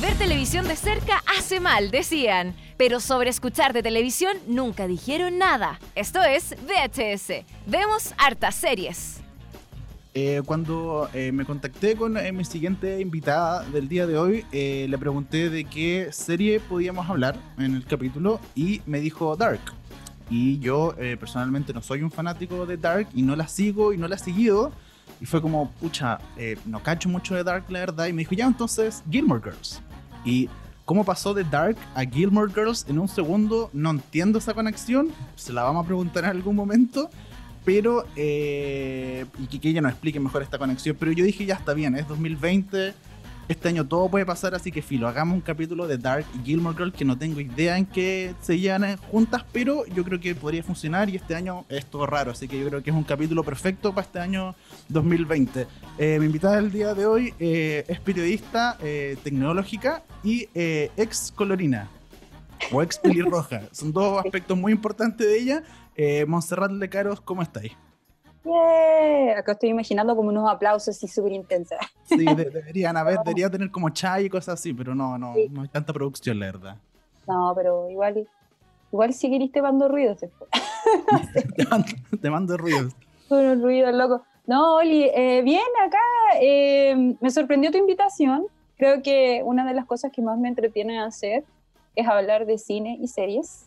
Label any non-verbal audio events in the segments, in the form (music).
Ver televisión de cerca hace mal, decían. Pero sobre escuchar de televisión nunca dijeron nada. Esto es VHS. Vemos hartas series. Eh, cuando eh, me contacté con eh, mi siguiente invitada del día de hoy, le pregunté de qué serie podíamos hablar en el capítulo y me dijo Dark. Y yo eh, personalmente no soy un fanático de Dark y no la sigo y no la he seguido. Y fue como, pucha, eh, no cacho mucho de Dark, la verdad. Y me dijo, ya, entonces, Gilmore Girls. Y cómo pasó de Dark a Gilmore Girls en un segundo, no entiendo esa conexión. Se la vamos a preguntar en algún momento. Pero, eh, y que, que ella nos explique mejor esta conexión. Pero yo dije, ya está bien, es 2020. Este año todo puede pasar, así que filo, hagamos un capítulo de Dark y Gilmore Girls que no tengo idea en qué se llevan juntas, pero yo creo que podría funcionar y este año es todo raro, así que yo creo que es un capítulo perfecto para este año 2020. Eh, mi invitada del día de hoy eh, es periodista eh, tecnológica y ex colorina o ex (laughs) pelirroja. Son dos aspectos muy importantes de ella. Montserrat Lecaros, ¿cómo estáis? Yeah. Acá estoy imaginando como unos aplausos así súper intensos. Sí, de- deberían haber, debería tener como chai y cosas así, pero no, no, Sí. no hay tanta producción, la verdad. No, pero igual, igual si queriste mando ruidos después. (laughs) te, mando, te mando ruidos. Unos ruidos locos. No, Oli, eh, bien acá. eh, me sorprendió tu invitación. Creo que una de las cosas que más me entretiene hacer es hablar de cine y series.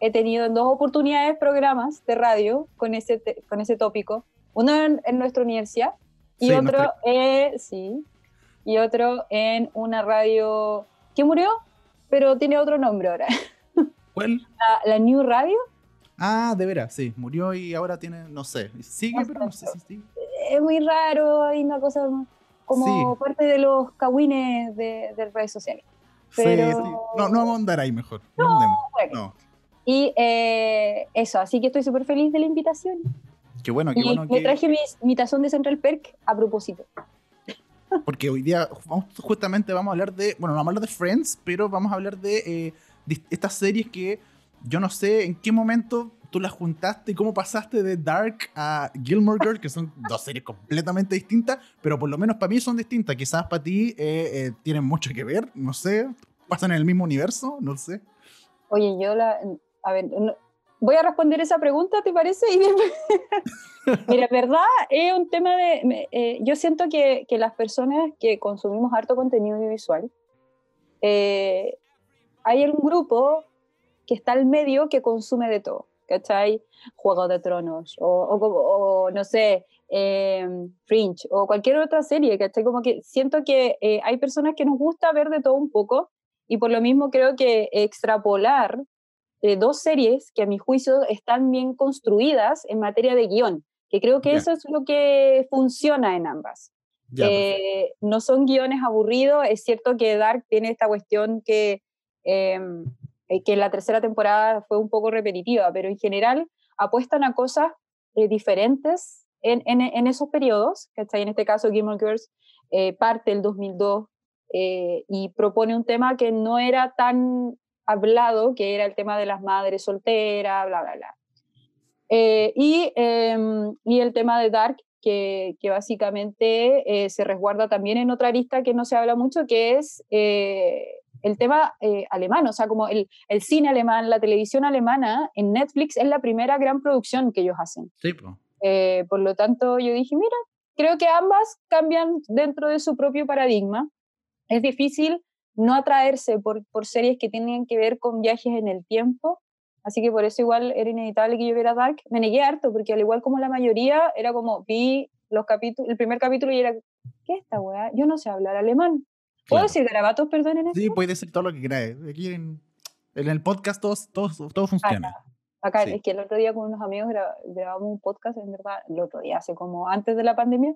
He tenido en dos oportunidades programas de radio con ese, con ese tópico. Uno en, en nuestra universidad y Sí, otro, nuestra- eh, sí, y otro en una radio que murió, pero tiene otro nombre ahora. (laughs) ¿Cuál? La, la New Radio. Ah, de veras, sí, murió y ahora tiene, no sé, sigue, pero no sé si sigue. Es muy raro, hay una cosa como Sí. parte de los cagüines de, de redes sociales. Sí, Pero- sí. No, no vamos a andar ahí mejor. No, andemos. bueno. No. Y eh, eso, así que estoy súper feliz de la invitación. Qué bueno, qué y bueno me que. traje mi, mi tazón de Central Perk a propósito. Porque hoy día justamente vamos a hablar de. Bueno, no vamos a hablar de Friends, pero vamos a hablar de, eh, de estas series que yo no sé en qué momento tú las juntaste y cómo pasaste de Dark a Gilmore Girls, que son dos series completamente distintas, pero por lo menos para mí son distintas. Quizás para ti eh, tienen mucho que ver, no sé. Pasan en el mismo universo, no sé. Oye, yo la. A ver, no- voy a responder esa pregunta, ¿te parece? Y (laughs) Mira, verdad es un tema de. eh, yo siento que, que las personas que consumimos harto contenido audiovisual, eh, hay un grupo que está al medio que consume de todo, ¿cachai? Juego de Tronos, o, o o, no sé, eh, Fringe, o cualquier otra serie, ¿cachai? Como que siento que eh, hay personas que nos gusta ver de todo un poco, y por lo mismo creo que extrapolar eh, dos series que a mi juicio están bien construidas en materia de guion, que creo que Ya. eso es lo que funciona en ambas. Perfecto. Eh, no son guiones aburridos, es cierto que Dark tiene esta cuestión que, eh, eh, que la tercera temporada fue un poco repetitiva, pero en general apuestan a cosas eh, diferentes en, en, en esos periodos, ¿cachai? En este caso, Gilmore Girls eh, parte el 2002 eh, y propone un tema que no era tan hablado, que era el tema de las madres solteras, bla, bla, bla. Eh, y, em, y el tema de Dark, que, que básicamente eh, se resguarda también en otra arista que no se habla mucho, que es eh, el tema alemán, o sea, como el, el cine alemán, la televisión alemana en Netflix es la primera gran producción que ellos hacen. Sí, po. Por lo tanto, yo dije, mira, creo que ambas cambian dentro de su propio paradigma. Es difícil no atraerse por, por series que tienen que ver con viajes en el tiempo, así que por eso igual era inevitable que yo viera Dark. Me negué harto, porque al igual como la mayoría, era como, vi los capítulos, el primer capítulo y era, ¿qué es esta weá? Yo no sé hablar alemán. ¿Puedo Claro. decir garabatos, perdón, en Sí, puede decir todo lo que queráis. Aquí en, en el podcast todo, todo, todo funciona. Acá, Sí. es que el otro día con unos amigos gra- grabamos un podcast, en verdad, el otro día, hace como antes de la pandemia.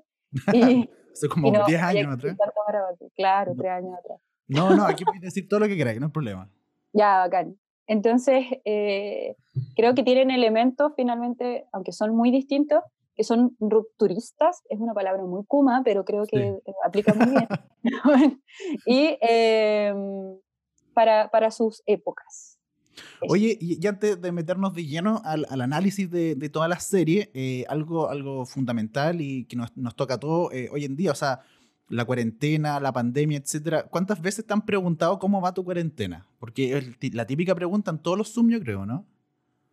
Y, (laughs) Hace como y no 10 había años atrás. Claro, No. tres años atrás. No, no, aquí puedes decir todo lo que queráis, no hay problema. Ya, bacán. Entonces, eh, creo que tienen elementos finalmente, aunque son muy distintos, que son rupturistas. Es una palabra muy kuma, pero creo que Sí. eh, aplica muy bien. (laughs) y em, para, para sus épocas. Oye, y, antes de meternos de lleno al, análisis de, de, toda la serie, eh, algo, algo fundamental y que nos, nos toca a todos hoy en día, o sea, la cuarentena, la pandemia, etcétera. ¿Cuántas veces te han preguntado cómo va tu cuarentena? Porque es la típica pregunta en todos los Zoom, yo creo, ¿no?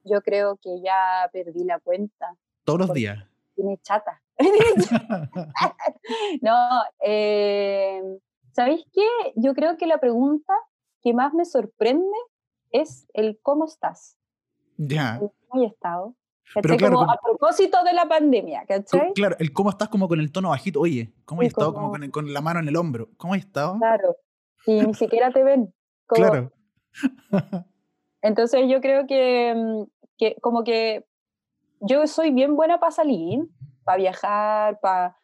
Yo creo que ya perdí la cuenta. Todos los días. Tiene chata. (laughs) (laughs) no, eh, ¿sabéis qué? Yo creo que la pregunta que más me sorprende es el cómo estás. Ya. ¿Cómo he estado? Pero claro, como, a propósito de la pandemia, ¿cachai? Claro, el cómo estás como con el tono bajito. Oye, ¿cómo has estado como, con, con, la mano en el hombro? ¿Cómo has estado? Claro. Y ni siquiera te ven. claro. (laughs) Entonces yo creo que, mm, que como que yo soy bien buena para salir, para viajar, para...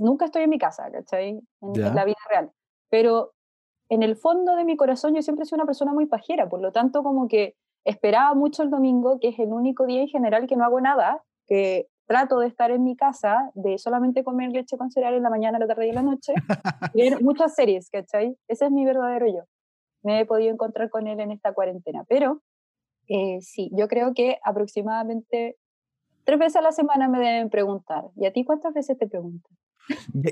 nunca estoy en mi casa, ¿cachai? en la vida real. Pero en el fondo de mi corazón yo siempre soy una persona muy pajera, por lo tanto como que esperaba mucho el domingo, que es el único día en general que no hago nada, que trato de estar en mi casa, de solamente comer leche con cereal en la mañana, la tarde y la noche, y ver (laughs) muchas series, ¿cachai? Ese es mi verdadero yo. Me he podido encontrar con él en esta cuarentena, pero eh, sí, yo creo que aproximadamente tres veces a la semana me deben preguntar. ¿Y a ti cuántas veces te preguntan?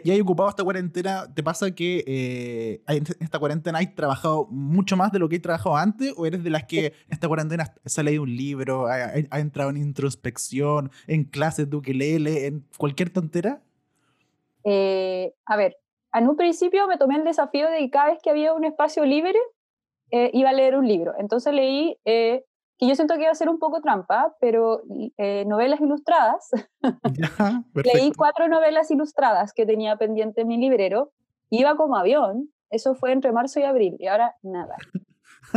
¿Y hay ocupado esta cuarentena? ¿Te pasa que eh, en esta cuarentena hay trabajado mucho más de lo que hay trabajado antes? ¿O eres de las que en esta cuarentena ha leído un libro, ha, entrado en introspección, en clases de ukelele, en cualquier tontera? Eh, a ver, en un principio me tomé el desafío de que cada vez que había un espacio libre, eh, iba a leer un libro. Entonces leí que yo siento que iba a ser un poco trampa, pero eh, novelas ilustradas. (laughs) Leí cuatro novelas ilustradas que tenía pendiente en mi librero. Iba como avión. Eso fue entre marzo y abril. Y ahora nada.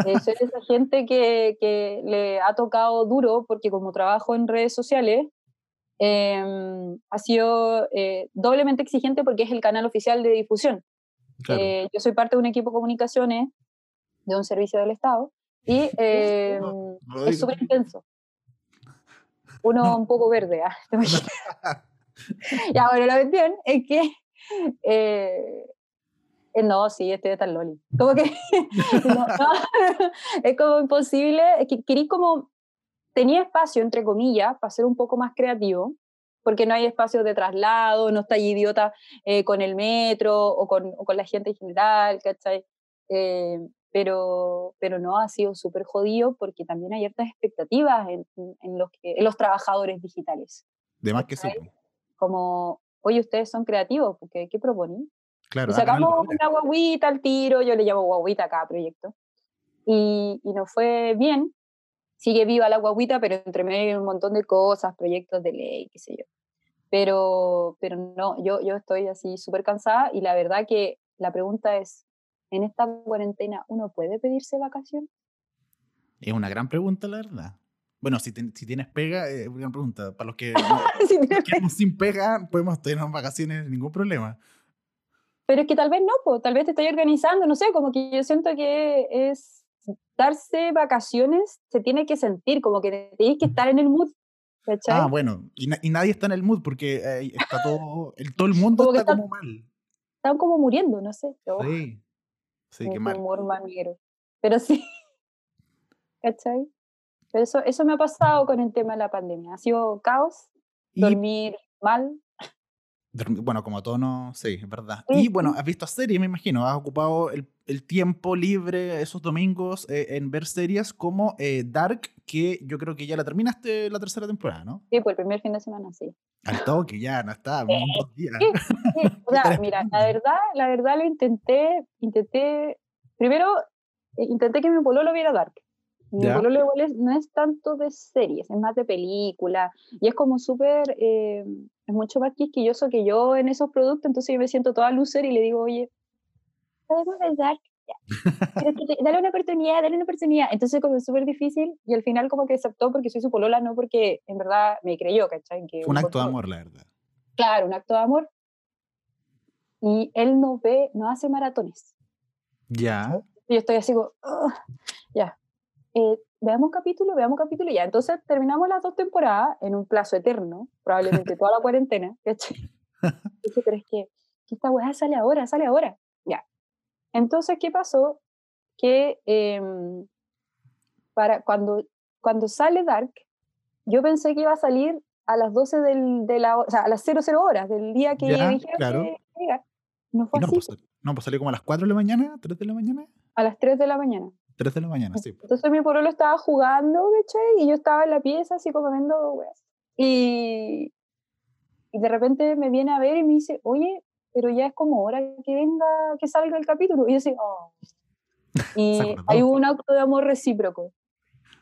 Eh, soy esa gente que, que, le ha tocado duro porque como trabajo en redes sociales, em, ha sido eh, doblemente exigente porque es el canal oficial de difusión. yo soy parte de un equipo de comunicaciones de un servicio del Estado y (laughs) eh, es súper intenso. Uno un poco verde, ¿ah? (laughs) (laughs) ya, bueno, la cuestión es que eh, eh, no, sí, estoy de tal loli. Como que es como imposible, es que querí como, tenía espacio, entre comillas, para ser un poco más creativo, porque no hay espacio de traslado, no está idiota eh, con el metro o con, o con, la gente en general, ¿cachai? Eh, pero, pero no, ha sido súper jodido porque también hay ciertas expectativas en, en, los, que, en los trabajadores digitales. De más que sí. Como, oye, ustedes son creativos, porque ¿qué proponen? Claro, y sacamos una guaguita al tiro, yo le llamo guaguita a cada proyecto, y, y nos fue bien. Sigue viva la guaguita, pero entre medio hay un montón de cosas, proyectos de ley, qué sé yo. Pero, pero no, yo, yo estoy así súper cansada y la verdad que la pregunta es, en esta cuarentena, ¿uno puede pedirse vacaciones? Es una gran pregunta, la verdad. Bueno, si, si tienes pega, es una gran pregunta. Para los que (laughs) no, sin pega, podemos tener vacaciones, ningún problema. Pero es que tal vez no, tal vez te estoy organizando, no sé, como que yo siento que es darse vacaciones, se tiene que sentir, como que tienes que estar en el mood. Ah, bueno, y, nadie está en el mood porque eh, está todo, el, todo el mundo está, como mal. Están como muriendo, no sé. Sí. Sí, qué mal. humor Pero sí, (laughs) ¿cachai? Pero eso, eso me ha pasado con el tema de la pandemia. Ha sido caos, dormir mal. Bueno, como todo no, sí, es verdad. Y bueno, has visto series, me imagino. Has ocupado el, el tiempo libre esos domingos eh, en ver series como eh, Dark, que yo creo que ya la terminaste la tercera temporada, ¿no? Sí, pues el primer fin de semana, sí. Al toque, ya, no está, dos días. (laughs) O sea, mira, la verdad, la verdad lo intenté, intenté, primero eh, intenté que mi pololo viera Dark. Mi pololo igual no es tanto de series, es más de película, y es como súper, es mucho más quisquilloso que yo en esos productos, entonces yo me siento toda loser y le digo, oye, podemos pensar, (laughs) dale una oportunidad, dale una oportunidad. Entonces como es súper difícil y al final como que aceptó porque soy su polola, no porque en verdad me creyó, ¿cachai? Que un acto de amor, la verdad. Claro, un acto de amor. Y él no ve, no hace maratones. Ya. Y yo estoy así como, ya. Eh, veamos capítulo, veamos capítulo, ya. Entonces terminamos las dos temporadas en un plazo eterno, probablemente toda la cuarentena, ¿cachai? (laughs) Dije, pero es que, que esta weá sale ahora, sale ahora. Ya. Entonces, ¿qué pasó? Que em, para cuando, cuando sale Dark, yo pensé que iba a salir a las 12 del, de la, o sea, a las 00 horas del día que Ya, dijeron claro. que llegar. No fue no, así, pues, no, pues salió como a las 4 de la mañana, 3 de la mañana. a las 3 de la mañana. 3 de la mañana, sí. Entonces mi pololo estaba jugando, ¿cachai? Y yo estaba en la pieza así como viendo weas. Y, y de repente me viene a ver y me dice, oye, pero ya es como hora que venga, que salga el capítulo. Y yo así, oh. (laughs) Y hay un acto de amor recíproco.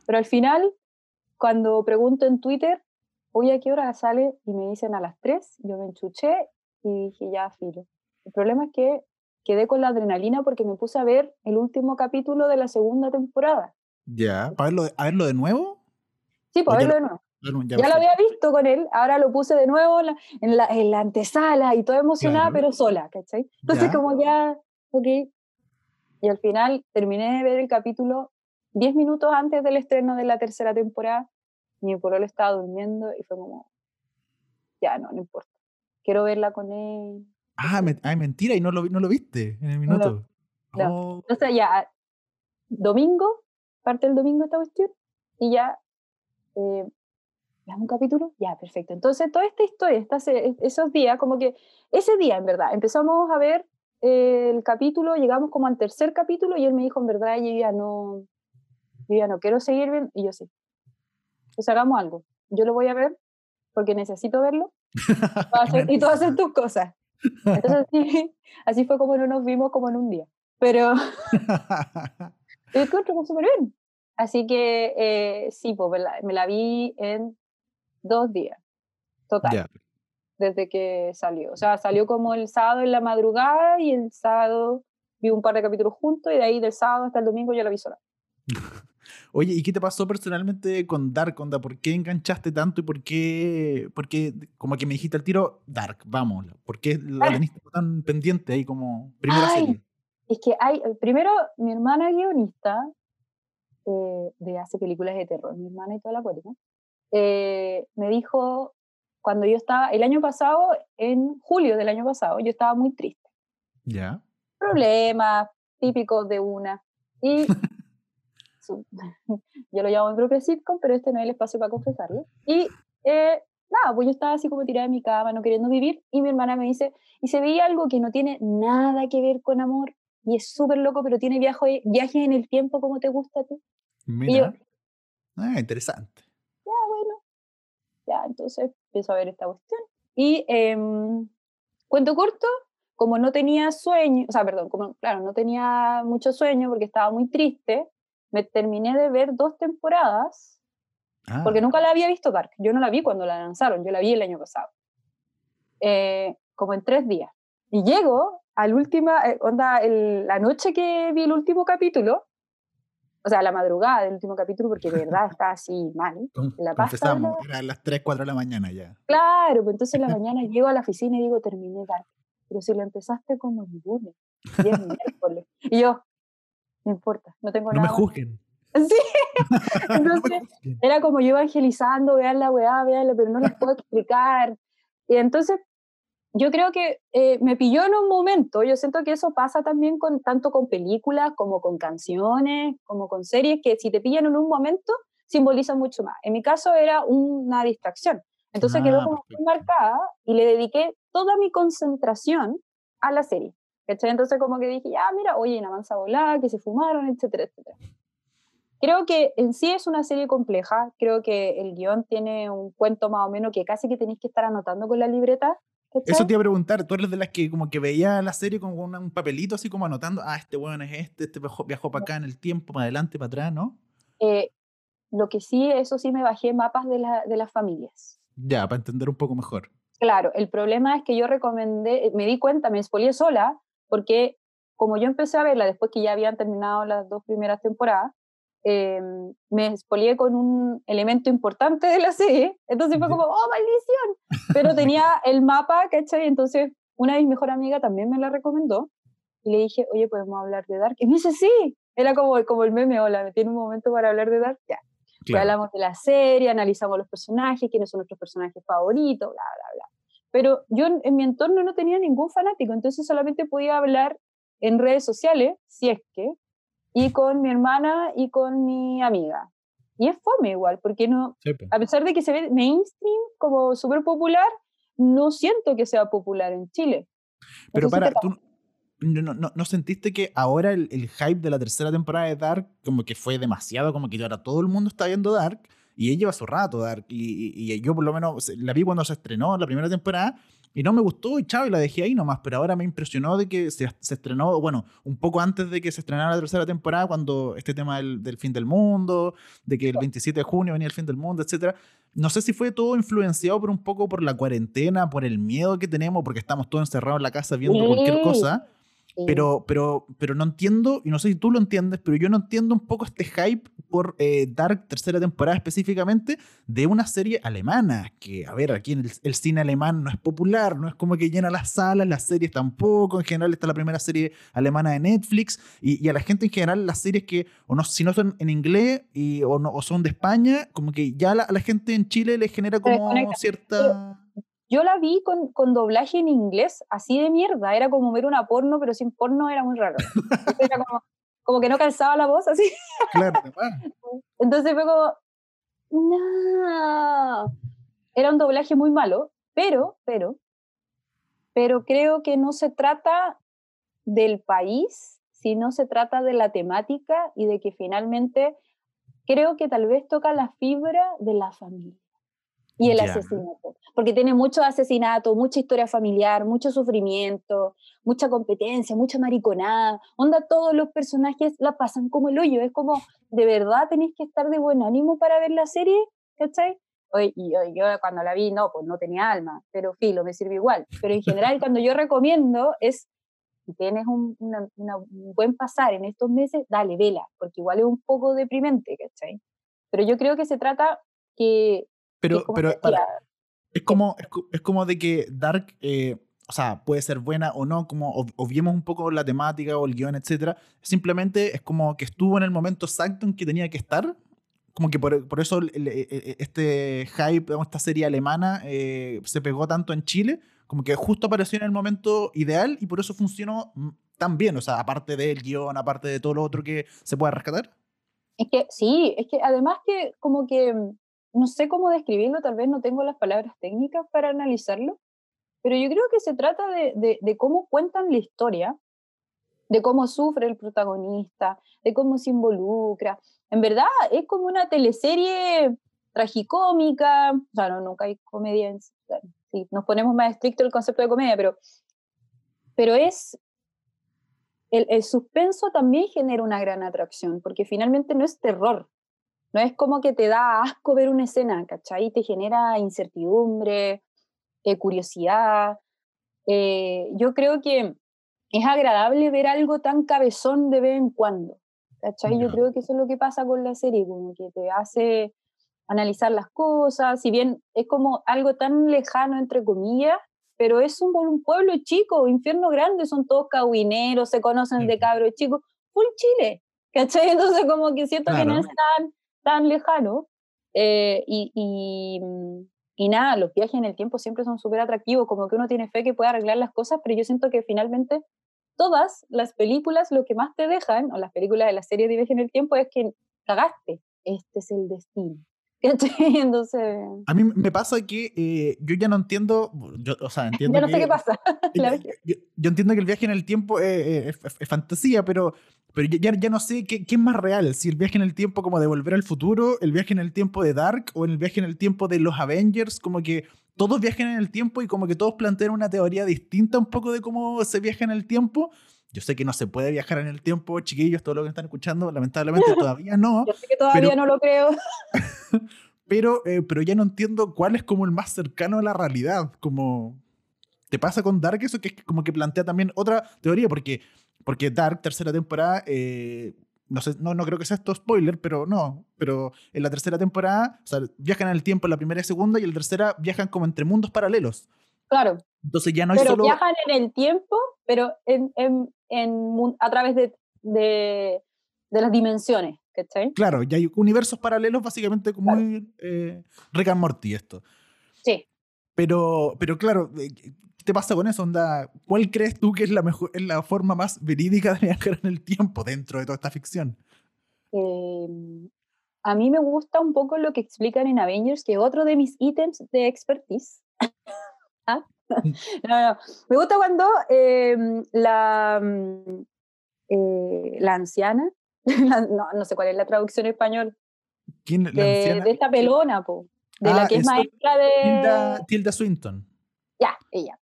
Pero al final, cuando pregunto en Twitter, oye, ¿a qué hora sale? Y me dicen a las 3, yo me enchuché y dije, ya, filo. El problema es que quedé con la adrenalina porque me puse a ver el último capítulo de la segunda temporada. Ya, ¿para verlo, de- a verlo de nuevo? Sí, para verlo lo- de nuevo. Ya lo había visto con él, ahora lo puse de nuevo en la, en la, en la antesala y toda emocionada, Claro. pero sola, ¿cachai? Entonces Ya. como ya, ok. Y al final terminé de ver el capítulo 10 minutos antes del estreno de la tercera temporada. Mi pololo estaba durmiendo y fue como, ya, no, no importa. Quiero verla con él. Ah, me- ay, mentira, y no lo, no lo viste en el No minuto. no. Oh, Entonces ya, domingo, parte el domingo esta cuestión, y ya, eh, ¿ya un capítulo? Ya, perfecto. Entonces, toda esta historia, estas, esos días, como que ese día, en verdad, empezamos a ver eh, el capítulo, llegamos como al tercer capítulo, y él me dijo, en verdad, yo ya no, yo ya no quiero seguir viendo, y yo sí. Pues hagamos algo. Yo lo voy a ver porque necesito verlo, tú haces- y tú haces (laughs) tus cosas. Entonces, (laughs) sí, así fue como no nos vimos como en un día. Pero (laughs) yo encuentro súper bien. Así que eh, sí, pues me la, me la vi en dos días, total, desde que salió. O sea, salió como el sábado en la madrugada y el sábado vi un par de capítulos juntos y de ahí del sábado hasta el domingo yo la vi sola. (laughs) Oye, ¿y qué te pasó personalmente con Dark, Onda? ¿Por qué enganchaste tanto y por qué, por qué, como que me dijiste al tiro, Dark, vamos? ¿Por qué la teniste tan pendiente ahí como primera Ay. serie? Es que hay, primero, mi hermana guionista, eh, de hace películas de terror, mi hermana y toda la cuerda, eh, me dijo, cuando yo estaba, el año pasado, en julio del año pasado, yo estaba muy triste. Ya. Problemas típicos de una. Y (laughs) su- (laughs) yo lo llamo mi propia sitcom, pero este no es el espacio para confesarlo. Y eh, nada, pues yo estaba así como tirada en mi cama, no queriendo vivir, y mi hermana me dice, y se veía algo que no tiene nada que ver con amor, y es súper loco, pero tiene viaje, viajes en el tiempo como te gusta a ti. Mira. Ah, interesante. ya bueno, ya, entonces empiezo a ver esta cuestión. Y em, cuento corto, como no tenía sueño, o sea, perdón, como, claro, no tenía mucho sueño porque estaba muy triste, me terminé de ver dos temporadas, Ah, porque nunca la había visto Dark. Yo no la vi cuando la lanzaron, yo la vi el año pasado. Eh, como en tres días. Y llego al última, eh, onda, el- la noche que vi el último capítulo, o sea, la madrugada del último capítulo, porque de verdad (laughs) está así mal. la pasta confesamos, era las 3, 4 de la mañana ya. Claro, pues entonces en la (laughs) mañana llego a la oficina y digo, terminé Dark. Pero si lo empezaste como el lunes, y es (laughs) miércoles. Y yo, no importa, no tengo No me nada. más". juzguen. (laughs) Sí, (laughs) no me Entonces, juzguen. era como yo evangelizando, vean la weá, veanla, pero no les puedo explicar. Y entonces, yo creo que eh, me pilló en un momento, yo siento que eso pasa también con, tanto con películas como con canciones, como con series, que si te pillan en un momento, simbolizan mucho más. En mi caso era una distracción. Entonces quedó Ah, como muy perfecto. marcada y le dediqué toda mi concentración a la serie. ¿Cachai? Entonces como que dije, ya, mira, oye, una mansa volada, que se fumaron, etcétera, etcétera. Creo que en sí es una serie compleja, creo que el guion tiene un cuento más o menos que casi que tenéis que estar anotando con la libreta. ¿cachai? Eso te iba a preguntar, tú eres de las que como que veía la serie con una- un papelito así como anotando, ah, este weón es este, este viajó, viajó para acá en el tiempo, para adelante, para atrás, ¿no? Eh, lo que sí, eso sí me bajé mapas de, la- de las familias. Ya, para entender un poco mejor. Claro, el problema es que yo recomendé, me di cuenta, me expolié sola, porque como yo empecé a verla después que ya habían terminado las dos primeras temporadas, eh, me expolié con un elemento importante de la (laughs) serie, entonces fue como, ¡oh, maldición! Pero tenía (laughs) el mapa, ¿cachai? Entonces una de mis mejores amigas también me la recomendó, y le dije, oye, ¿podemos hablar de Dark? Y me dice, sí, era como, como el meme, hola, me tiene un momento para hablar de Dark, ya. Claro. hablamos de la serie, analizamos los personajes, quiénes son nuestros personajes favoritos, bla, bla, bla. Pero yo en, en mi entorno no tenía ningún fanático, entonces solamente podía hablar en redes sociales, si es que, y con mi hermana y con mi amiga. Y es fome igual, porque no, a pesar de que se ve mainstream como súper popular, no siento que sea popular en Chile. Pero para, tú no, no, no, sentiste que ahora el, el, hype de la tercera temporada de Dark como que fue demasiado, como que ahora todo el mundo está viendo Dark y ella lleva su rato Dark y, y, y yo por lo menos la vi cuando se estrenó la primera temporada y no me gustó y chao, y la dejé ahí nomás, pero ahora me impresionó de que se, se, estrenó, bueno, un poco antes de que se estrenara la tercera temporada, cuando este tema del, del, fin del mundo, de que el 27 de junio venía el fin del mundo, etcétera. No sé si fue todo influenciado por un poco por la cuarentena, por el miedo que tenemos, porque estamos todos encerrados en la casa viendo cualquier cosa. Pero, pero, pero no entiendo, y no sé si tú lo entiendes, pero yo no entiendo un poco este hype por eh, Dark tercera temporada específicamente de una serie alemana, que a ver, aquí en el, cine alemán no es popular, no es como que llena las salas, las series tampoco, en general está la primera serie alemana de Netflix, y, a la gente en general las series que, o no, si no son en inglés y, o, no, o son de España, como que ya la, a la gente en Chile le genera como cierta yo la vi con, con, doblaje en inglés, así de mierda. Era como ver una porno, pero sin porno era muy raro. Era como, como que no calzaba la voz así. Claro, Entonces fue como, no. Era un doblaje muy malo, pero, pero, pero creo que no se trata del país, sino se trata de la temática y de que finalmente creo que tal vez toca la fibra de la familia y el asesinato. Porque tiene mucho asesinato, mucha historia familiar, mucho sufrimiento, mucha competencia, mucha mariconada. Onda, todos los personajes la pasan como el hoyo. Es como, de verdad tenéis que estar de buen ánimo para ver la serie, ¿cachai? Y yo, yo, cuando la vi, no, pues no tenía alma, pero filo, me sirve igual. Pero en general, cuando yo recomiendo es, si tienes un, un buen pasar en estos meses, dale, vela, porque igual es un poco deprimente, ¿cachai? Pero yo creo que se trata que pero, pero es, como, es, como de que Dark, eh, o sea, puede ser buena o no, como obviemos un poco la temática o el guion, etcétera. Simplemente es como que estuvo en el momento exacto en que tenía que estar. Como que por, por eso e, e, e, este hype, esta serie alemana, eh, se pegó tanto en Chile, como que justo apareció en el momento ideal y por eso funcionó mm, tan bien. O sea, aparte del guion, aparte de todo lo otro que se pueda rescatar. Es que sí, es que además que como que mm, no sé cómo describirlo, tal vez no tengo las palabras técnicas para analizarlo, pero yo creo que se trata de, de, cómo cuentan la historia, de cómo sufre el protagonista, de cómo se involucra. En verdad, es como una teleserie tragicómica, o sea, no, nunca hay comedia, en, sí, nos ponemos más estricto el concepto de comedia, pero, pero es, el, el suspenso también genera una gran atracción, porque finalmente no es terror, no es como que te da asco ver una escena, ¿cachai? Te genera incertidumbre, eh, curiosidad. Eh, yo creo que es agradable ver algo tan cabezón de vez en cuando, ¿cachai? Yo creo que eso es lo que pasa con la serie, como que te hace analizar las cosas, si bien es como algo tan lejano, entre comillas, pero es un, un pueblo chico, infierno grande, son todos cahuineros, se conocen de cabros chicos, full Chile, ¿cachai? (laughs) Entonces como que siento que no es tan lejano. Eh, y, y, nada, los viajes en el tiempo siempre son súper atractivos, como que uno tiene fe que puede arreglar las cosas, pero yo siento que finalmente todas las películas lo que más te dejan, o las películas de la serie de viaje en el tiempo, es que cagaste, este es el destino. (laughs) Entonces... A mí me pasa que eh, yo ya no entiendo, yo, o sea, entiendo no sé qué pasa. (laughs) yo, entiendo que el viaje en el tiempo es, fantasía, pero, pero ya, ya no sé qué, qué, es más real, si el viaje en el tiempo como de volver al futuro, el viaje en el tiempo de Dark o el viaje en el tiempo de los Avengers, como que todos viajan en el tiempo y como que todos plantean una teoría distinta un poco de cómo se viaja en el tiempo. Yo sé que no se puede viajar en el tiempo, chiquillos, todo lo que están escuchando, lamentablemente (laughs) todavía no. Yo sé que todavía no lo creo. (laughs) pero, eh, pero ya no entiendo cuál es como el más cercano a la realidad. Como, ¿te pasa con Dark eso? Que es como que plantea también otra teoría, porque, porque Dark, tercera temporada, eh, no, sé, no, no creo que sea esto spoiler, pero no. Pero en la tercera temporada, o sea, viajan en el tiempo en la primera y segunda, y en la tercera viajan como entre mundos paralelos. Claro. Entonces ya no pero solo... viajan en el tiempo, pero en, en, en a través de, de, de, las dimensiones, ¿cachai? Claro, ya hay universos paralelos básicamente como claro. eh, Rick and Morty esto. Sí. Pero, pero claro, eh, ¿Qué te pasa con eso? Onda? ¿Cuál crees tú que es la, mejor, es la forma más verídica de viajar en el tiempo dentro de toda esta ficción? Em, a mí me gusta un poco lo que explican en Avengers, que otro de mis ítems de expertise. (laughs) ¿Ah? (laughs) no, no. Me gusta cuando em, la, mm, eh, la anciana, (laughs) no, no, sé cuál es la traducción en español, ¿Quién, la de, anciana? de esta pelona, po, de Ah, la que es maestra de... Tilda, Tilda Swinton. Ya, ella.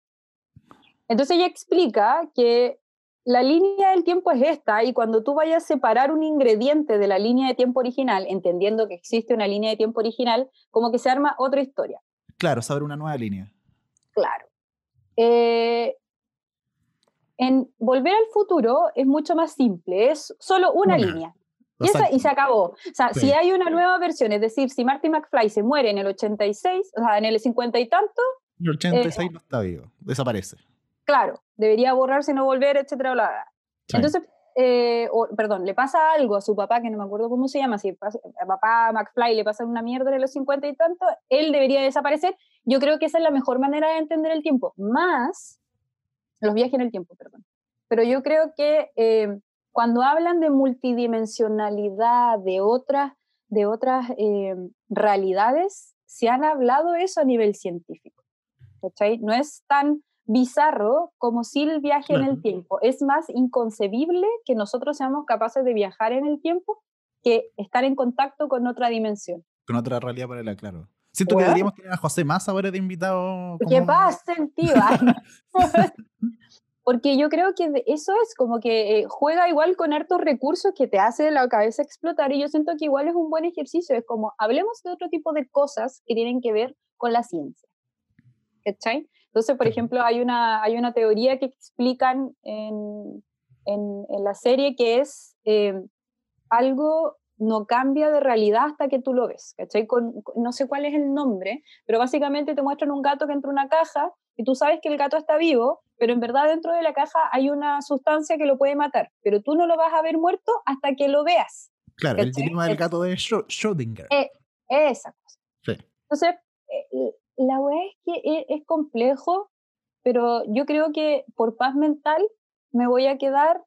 Entonces ella explica que la línea del tiempo es esta y cuando tú vayas a separar un ingrediente de la línea de tiempo original, entendiendo que existe una línea de tiempo original, como que se arma otra historia. Claro, saber una nueva línea. Claro. Eh, en Volver al futuro es mucho más simple, es solo una Una. línea. Y, esa- sea, y se acabó. O sea, Sí. si hay una nueva versión, es decir, si Marty McFly se muere en el 86, o sea, en el 50 y tanto, el 86 no está vivo, desaparece. Claro, debería borrarse y no volver, etcétera, bla, bla. Sí. Entonces, eh, o- perdón, le pasa algo a su papá, que no me acuerdo cómo se llama, si pasa- a papá McFly le pasa una mierda en los 50 y tanto, él debería desaparecer. Yo creo que esa es la mejor manera de entender el tiempo, más los viajes en el tiempo, perdón. Pero yo creo que eh, cuando hablan de multidimensionalidad, de otras, de otras eh, realidades, se han hablado eso a nivel científico. ¿cachai? No es tan bizarro como si el viaje en Claro. el tiempo. Es más inconcebible que nosotros seamos capaces de viajar en el tiempo que estar en contacto con otra dimensión. Con otra realidad paralela, claro. Siento que Bueno. deberíamos tener a José Más ahora de invitado. ¿Qué como- pasa, tío? (laughs) (laughs) Porque yo creo que eso es como que eh, juega igual con hartos recursos que te hace la cabeza explotar y yo siento que igual es un buen ejercicio. Es como, hablemos de otro tipo de cosas que tienen que ver con la ciencia. ¿Cachai? Entonces, por ejemplo, hay una, hay una teoría que explican en, en, en la serie que es eh, algo no cambia de realidad hasta que tú lo ves, ¿cachai? Con, no sé cuál es el nombre, pero básicamente te muestran un gato que entra en una caja y tú sabes que el gato está vivo, pero en verdad dentro de la caja hay una sustancia que lo puede matar, pero tú no lo vas a ver muerto hasta que lo veas. Claro, el ¿cachai? dilema del gato de Schrödinger. Eh, Esa cosa. Sí. Entonces, eh, la weá es que e- es, complejo, pero yo creo que por paz mental me voy a quedar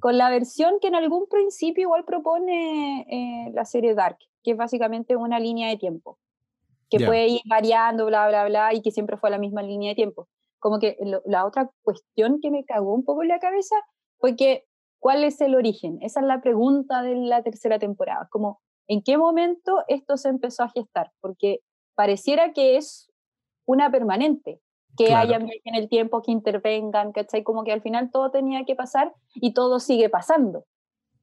con la versión que en algún principio igual propone eh, la serie Dark, que es básicamente una línea de tiempo, que puede ir variando, bla, bla, bla, y que siempre fue la misma línea de tiempo. Como que lo- la otra cuestión que me cagó un poco en la cabeza fue que, ¿cuál es el origen? Esa es la pregunta de la tercera temporada. Como, ¿en qué momento esto se empezó a gestar? Porque pareciera que es una permanente, que Claro. hayan viajes en el tiempo, que intervengan, ¿cachai? Como que al final todo tenía que pasar y todo sigue pasando.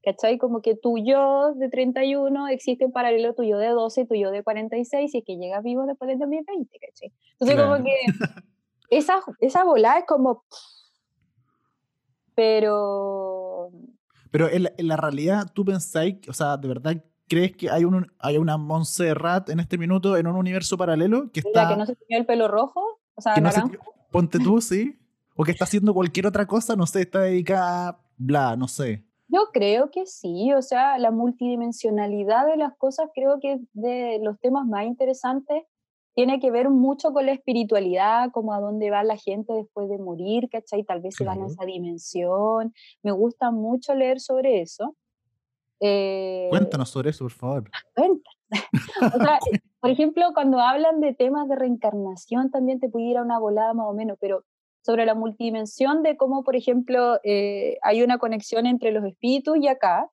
¿Cachai? Como que tu yo de 31 existe un paralelo tuyo de 12 y tuyo de 46 y es que llegas vivo después del 2020, ¿cachai? Entonces Claro. como que esa, esa volada es como... Pero... Pero en la, en la realidad, ¿tú pensáis, o sea, de verdad crees que hay, un, hay una Montserrat en este minuto en un universo paralelo que La está... que no se tenía el pelo rojo, o sea, que no se- ponte tú, sí? O que está haciendo cualquier otra cosa, no sé, está dedicada a bla, no sé. Yo creo que sí, o sea, la multidimensionalidad de las cosas creo que es de los temas más interesantes tiene que ver mucho con la espiritualidad, como a dónde va la gente después de morir, ¿cachai? Tal vez se van a esa dimensión. Me gusta mucho leer sobre eso. Eh, Cuéntanos sobre eso, por favor. (laughs) O sea, por ejemplo, cuando hablan de temas de reencarnación, también te puede ir a una volada más o menos, pero sobre la multidimensión de cómo, por ejemplo, eh, hay una conexión entre los espíritus y acá,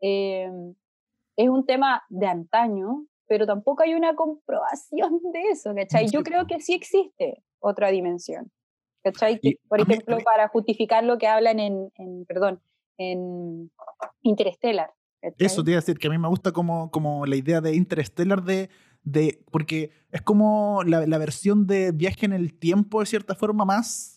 eh, es un tema de antaño, pero tampoco hay una comprobación de eso, ¿cachai? Yo creo que sí existe otra dimensión, ¿cachai? Que, por ejemplo, para justificar lo que hablan en, en perdón, en Interstellar. ¿Cachai? Eso te iba a decir, que a mí me gusta como, como la idea de Interstellar de, de porque es como la, la versión de viaje en el tiempo de cierta forma más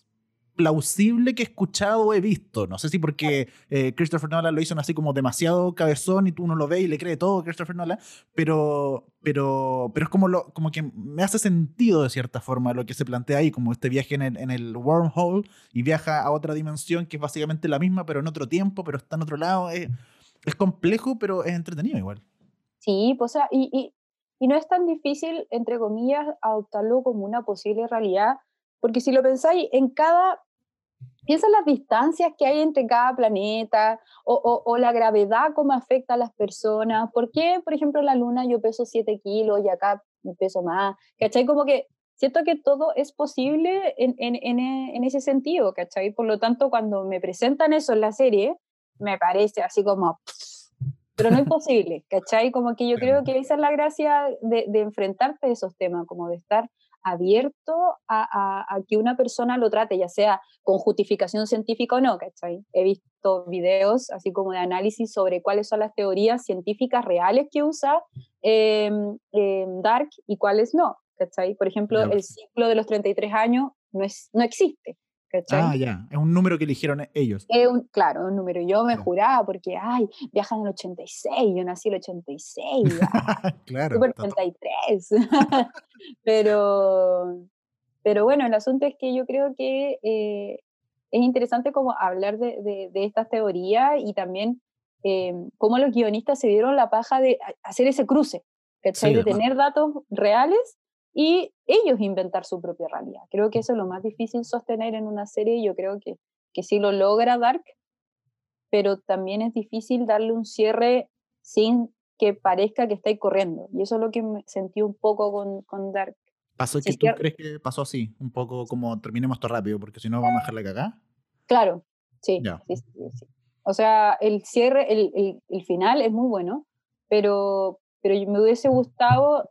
plausible que he escuchado o he visto. No sé si porque eh, Christopher Nolan lo hizo así como demasiado cabezón y tú uno lo ve y le cree todo a Christopher Nolan, pero, pero, pero es como, lo, como que me hace sentido de cierta forma lo que se plantea ahí, como este viaje en el, en el wormhole y viaja a otra dimensión que es básicamente la misma, pero en otro tiempo, pero está en otro lado. Es complejo, pero es entretenido igual. Sí, pues, o sea, y, y, y no es tan difícil, entre comillas, adoptarlo como una posible realidad, porque si lo pensáis, en cada Piensa en las distancias que hay entre cada planeta o, o, la gravedad, cómo afecta a las personas. ¿Por qué, por ejemplo, en la Luna yo peso 7 kilos y acá peso más? ¿Cachai? Como que siento que todo es posible en, en, en, ese sentido, ¿cachai? Por lo tanto, cuando me presentan eso en la serie, me parece así como... Pero no es posible, ¿cachai? Como que yo creo que esa es la gracia de, de enfrentarte a esos temas, como de estar abierto a, que una persona lo trate, ya sea con justificación científica o no, ¿cachai? He visto videos así como de análisis sobre cuáles son las teorías científicas reales que usa em, Dark y cuáles no, ¿cachai? Por ejemplo, el ciclo de los 33 años no, es, no existe, Ah, ya, es un número que eligieron ellos. Es un, claro, un número. Yo me juraba porque, ay, viajan en el 86, yo nací en el 86. (laughs) claro. Super 83. (laughs) pero, pero bueno, el asunto es que yo creo que eh, es interesante como hablar de, de, estas teorías y también eh, cómo los guionistas se dieron la paja de hacer ese cruce, de tener datos reales y ellos inventar su propia realidad. Creo que eso es lo más difícil sostener en una serie y yo creo que, que sí lo logra Dark, pero también es difícil darle un cierre sin que parezca que estáis corriendo. Y eso es lo que me sentí un poco con, con Dark. ¿Pasó que tú crees que pasó así? Un poco como terminemos todo rápido, porque si no vamos a dejarle cagar. Claro, sí, sí, sí, O sea, el cierre, el, el, el, final es muy bueno, pero, pero me hubiese gustado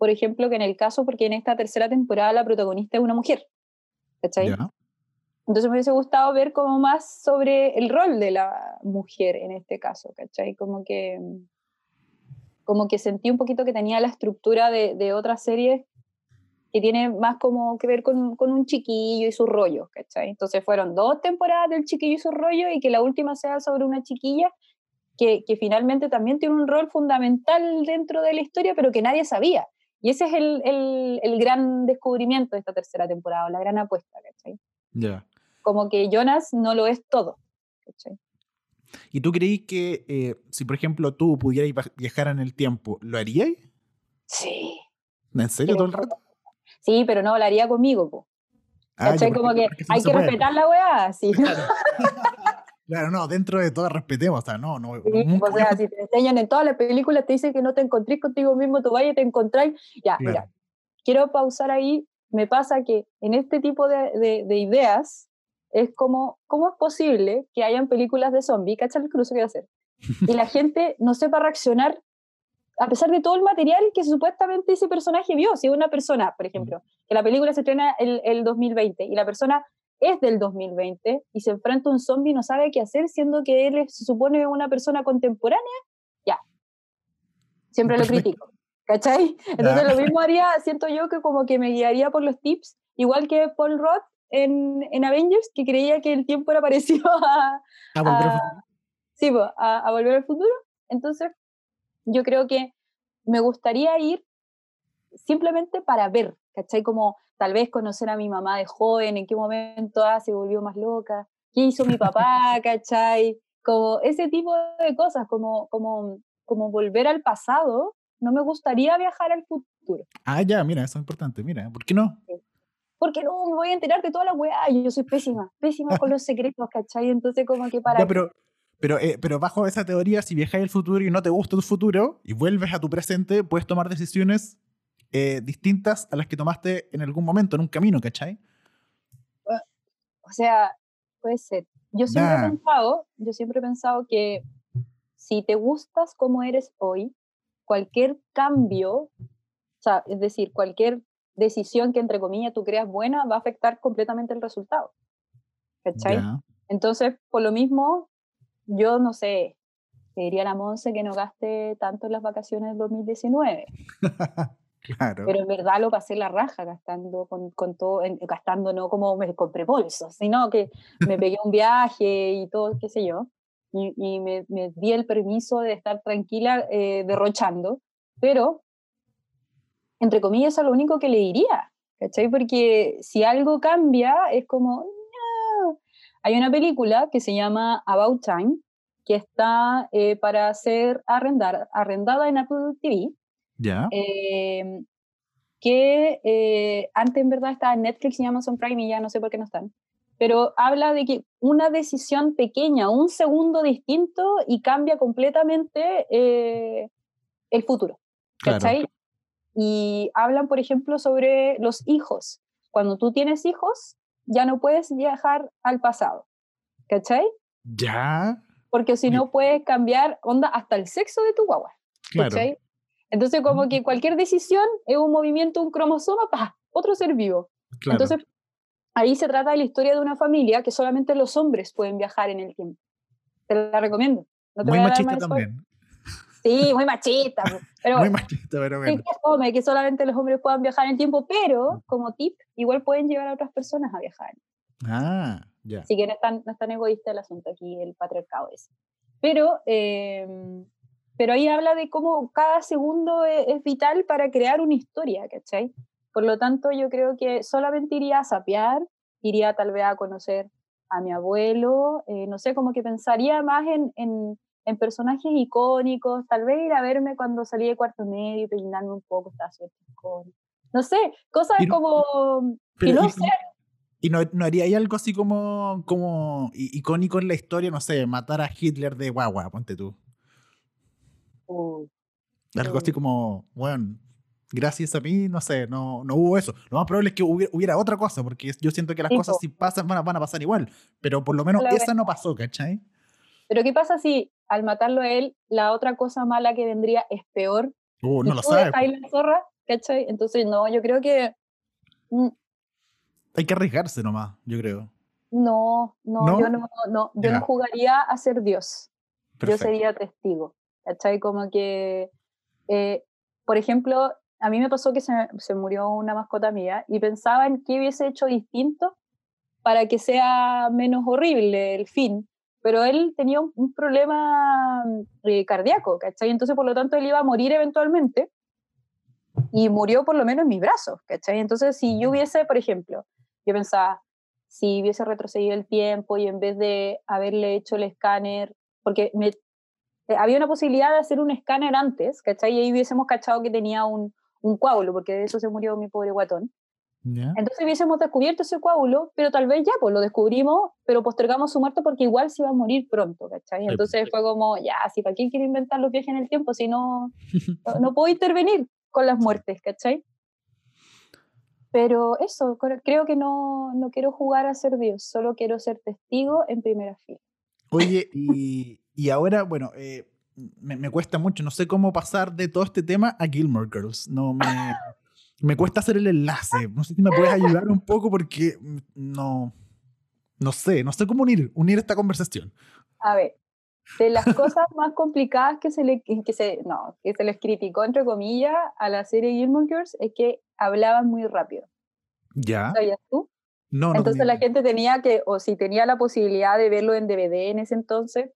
por ejemplo, que en el caso, porque en esta tercera temporada la protagonista es una mujer. ¿Cachai? Entonces me hubiese gustado ver como más sobre el rol de la mujer en este caso, ¿cachai? Como que, como que sentí un poquito que tenía la estructura de, de otras series que tiene más como que ver con, con, un chiquillo y su rollo, ¿cachai? Entonces fueron dos temporadas del chiquillo y su rollo y que la última sea sobre una chiquilla que, que finalmente también tiene un rol fundamental dentro de la historia, pero que nadie sabía. Y ese es el, el, el, gran descubrimiento de esta tercera temporada, la gran apuesta, ¿cachai? Ya. Como que Jonas no lo es todo, ¿cachai? ¿Y tú creí que eh, si, por ejemplo, tú pudieras viajar en el tiempo, ¿lo harías? Sí. ¿En serio todo el rato? Sí, pero no, lo haría conmigo, po. Ah, ¿Cachai? Como que hay que respetar la weá, sí. Claro. (laughs) Claro, no, dentro de todo respetemos, o sea, no, no. o sea, si te enseñan en todas las películas, te dicen que no te encontrís contigo mismo, tú vayas y te encontráis. Ya, mira, quiero pausar ahí. Me pasa que en este tipo de, de, ideas es como, ¿cómo es posible que hayan películas de zombies? ¿Cacha el cruce que voy a hacer? Y la gente no sepa reaccionar a pesar de todo el material que supuestamente ese personaje vio. Si una persona, por ejemplo, que la película se estrena el, el 2020 y la persona es del 2020 y se enfrenta a un zombie y no sabe qué hacer, siendo que él se supone una persona contemporánea, ya. Siempre lo critico. ¿Cachai? Entonces lo mismo haría, siento yo que como que me guiaría por los tips, igual que Paul Roth en, en Avengers, que creía que el tiempo era parecido (laughs) a... A volver al futuro. Sí, a volver al futuro. Entonces, yo creo que me gustaría ir simplemente para ver, ¿cachai? Como tal vez conocer a mi mamá de joven, en qué momento ah, se volvió más loca, qué hizo mi papá, (laughs) ¿cachai? Como ese tipo de cosas, como, como, como volver al pasado, no me gustaría viajar al futuro. Ah, ya, mira, eso es importante, mira, ¿por qué no? Porque no, me voy a enterar de toda la weá, yo soy pésima, pésima con los secretos, ¿cachai? Entonces como que (laughs) para... Ya, pero, pero, eh, pero bajo esa teoría, si viajas al futuro y no te gusta tu futuro y vuelves a tu presente, puedes tomar decisiones eh, distintas a las que tomaste en algún momento, en un camino, ¿cachai? O sea, puede ser. Yo siempre he pensado, yo siempre he pensado que si te gustas como eres hoy, cualquier cambio, o sea, es decir, cualquier decisión que entre comillas tú creas buena va a afectar completamente el resultado. ¿Cachai? Entonces, por lo mismo, yo no sé, te diría a la Monse que no gaste tanto en las vacaciones del 2019. (laughs) Pero en verdad lo pasé la raja gastando con, con todo, gastando no como me compré bolsos, sino que me (laughs) pegué un viaje y todo, qué sé yo. Y, y me, me, di el permiso de estar tranquila eh, derrochando, pero entre comillas es lo único que le diría, ¿cachai? Porque si algo cambia es como. Hay una película que se llama About Time, que está eh, para ser arrendar, arrendada en Apple TV, ya. Em, que eh, antes en verdad estaba en Netflix y Amazon Prime y ya no sé por qué no están. Pero habla de que una decisión pequeña, un segundo distinto y cambia completamente eh, el futuro. ¿Cachai? Y hablan, por ejemplo, sobre los hijos. Cuando tú tienes hijos, ya no puedes viajar al pasado. ¿Cachai? Ya. Porque si no puedes cambiar, onda, hasta el sexo de tu guagua. Claro. Entonces, como que cualquier decisión es un movimiento, un cromosoma, ¡pah! otro ser vivo. Claro. Entonces, ahí se trata de la historia de una familia que solamente los hombres pueden viajar en el tiempo. Te la recomiendo. No te Muy machista también. Sí, muy machista. Pero Muy machista, pero bueno. que que solamente los hombres puedan viajar en el tiempo, pero como tip, igual pueden llevar a otras personas a viajar. Ah, ya. Así que no es tan, no es tan egoísta el asunto aquí, el patriarcado ese. Pero, eh, pero ahí habla de cómo cada segundo es, es vital para crear una historia, ¿cachai? Por lo tanto, yo creo que solamente iría a sapear, iría tal vez a conocer a mi abuelo, eh, no sé, como que pensaría más en, en, en personajes icónicos, tal vez ir a verme cuando salí de cuarto medio, peinarme un poco, estaba súper. No sé, cosas no- como... Pero, y no y- sé, ¿Y no, no haría ahí algo así como, como icónico en la historia? No sé, matar a Hitler de guagua, ponte tú. Algo así como, bueno, gracias a mí, no sé, no, no hubo eso. Lo más probable es que hubiera, hubiera otra cosa, porque yo siento que las cosas si pasan van a, van a pasar igual. Pero por lo menos esa no pasó, ¿cachai? Pero ¿qué pasa si al matarlo a él, la otra cosa mala que vendría es peor? Uh, no lo sabes. dejáis la zorra, ¿cachai? Entonces, no, yo creo que mm, Hay que arriesgarse nomás, yo creo. no, no, ¿No? yo no, no, yo no jugaría a ser Dios. Perfecto. Yo sería testigo, ¿cachai? Como que, eh, por ejemplo, a mí me pasó que se, se murió una mascota mía y pensaba en qué hubiese hecho distinto para que sea menos horrible el fin. Pero él tenía un, un problema eh, cardíaco, ¿cachai? Entonces, por lo tanto, él iba a morir eventualmente y murió por lo menos en mis brazos, ¿cachai? Entonces, si yo hubiese, por ejemplo, yo pensaba, si hubiese retrocedido el tiempo y en vez de haberle hecho el escáner, porque me, eh, había una posibilidad de hacer un escáner antes, ¿cachai? Y ahí hubiésemos cachado que tenía un, un coágulo, porque de eso se murió mi pobre guatón. ¿Ya? Entonces hubiésemos descubierto ese coágulo, pero tal vez ya, pues lo descubrimos, pero postergamos su muerte porque igual se iba a morir pronto, ¿cachai? pues. Entonces fue como, ya, si para qué quiero inventar los viajes en el tiempo si no, (laughs) no, no puedo intervenir con las muertes, ¿cachai? Pero eso, cre- creo que no, no quiero jugar a ser Dios, solo quiero ser testigo en primera fila. Oye, (laughs) y, y ahora, bueno, eh, me, me cuesta mucho, no sé cómo pasar de todo este tema a Gilmore Girls. No me, (laughs) me cuesta hacer el enlace. No sé si me puedes ayudar un poco porque mm, no, no sé, no sé cómo unir, unir esta conversación. A ver, de las (laughs) cosas más complicadas que se, le, que se, no, que se les criticó, entre comillas, a la serie Gilmore Girls es que hablaban muy rápido. ¿Ya? ¿Sabías tú? No, no. Entonces tenía la gente tenía que, o si tenía la posibilidad de verlo en DVD en ese entonces,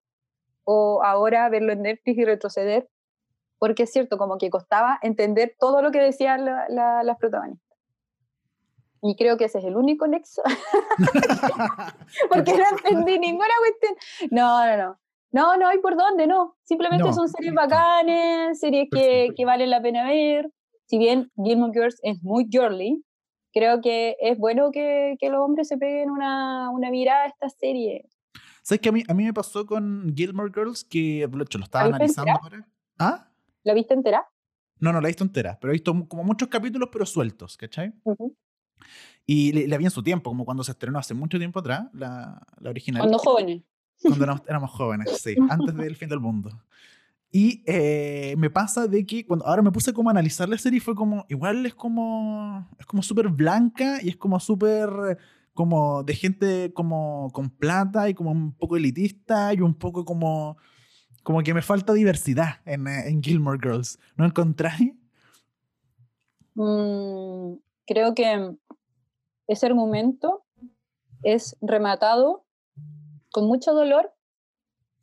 o ahora verlo en Netflix y retroceder, porque es cierto, como que costaba entender todo lo que decían la- la- las protagonistas. Y creo que ese es el único nexo, (laughs) porque no (laughs) entendí ninguna cuestión. No, no, no. No, no hay por dónde, no. Simplemente No, son series bacanes, series que, que valen la pena ver. Si bien Gilmore Girls es muy girly, creo que es bueno que, que los hombres se peguen una, una mirada a esta serie. ¿Sabes que a mí, a mí me pasó con Gilmore Girls que, de hecho, lo estaba ¿La analizando ahora? ¿Ah? ¿La viste entera? No, no la he visto entera, pero he visto como muchos capítulos, pero sueltos, ¿cachai? Y le, le vi en su tiempo, como cuando se estrenó hace mucho tiempo atrás, la, la original. Cuando jóvenes. Cuando éramos, éramos jóvenes, sí, (laughs) antes del fin del mundo. Y eh, me pasa de que cuando ahora me puse como a analizar la serie fue como, igual es como, es como súper blanca y es como súper, como de gente como con plata y como un poco elitista y un poco como, como que me falta diversidad en, eh, en Gilmore Girls. ¿No encontráis? Mm, creo que ese argumento es rematado con mucho dolor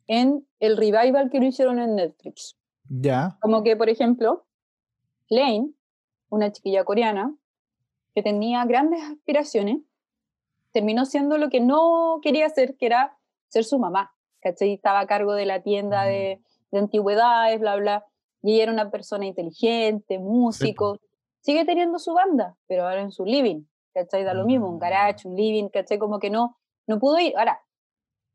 en el revival que lo hicieron en Netflix. Ya. Como que, por ejemplo, Lane, una chiquilla coreana que tenía grandes aspiraciones, terminó siendo lo que no quería hacer, que era ser su mamá. ¿cachai? Estaba a cargo de la tienda de, de antigüedades, bla, bla. Y ella era una persona inteligente, músico. sigue teniendo su banda, pero ahora en su living, ¿cachai? Da lo mismo, un garage, un living, ¿cachai? Como que no, no pudo ir. Ahora,